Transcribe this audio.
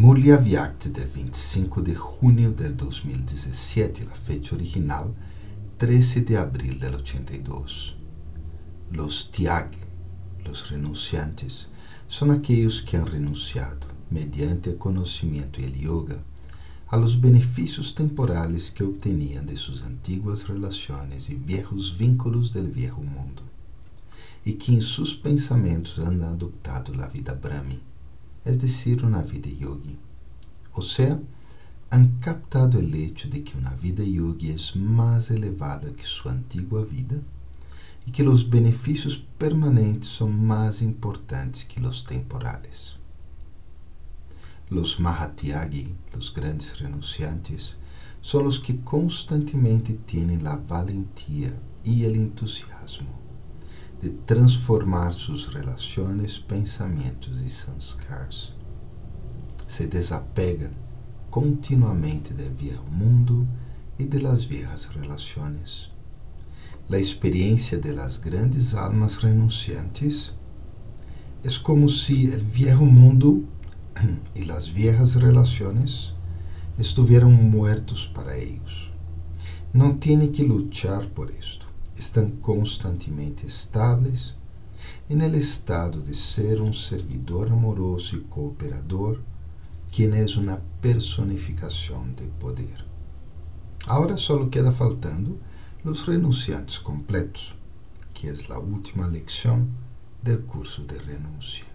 Murlia Vyakti del 25 de junio del 2017, la fecha original 13 de abril del 82. Los Tiag, los renunciantes, son aquellos que han renunciado, mediante el conocimiento y el yoga, a los beneficios temporales que obtenían de sus antiguas relaciones y viejos vínculos del viejo mundo, y que en sus pensamientos han adoptado la vida Brahmi es decir, una vida yogi. O sea, han captado el hecho de que una vida yogi es más elevada que su antigua vida y que los beneficios permanentes son más importantes que los temporales. Los Mahatyagi, los grandes renunciantes, son los que constantemente tienen la valentía y el entusiasmo de transformar sus relaciones, pensamientos y sanskars. Se desapegan continuamente del viejo mundo y de las viejas relaciones. La experiencia de las grandes almas renunciantes es como si el viejo mundo y las viejas relaciones estuvieran muertos para ellos. No tiene que luchar por esto estão constantemente estáveis e no estado de ser um servidor amoroso e cooperador, quem é uma personificação de poder. Agora só queda faltando os renunciantes completos, que é a última lecção do curso de renúncia.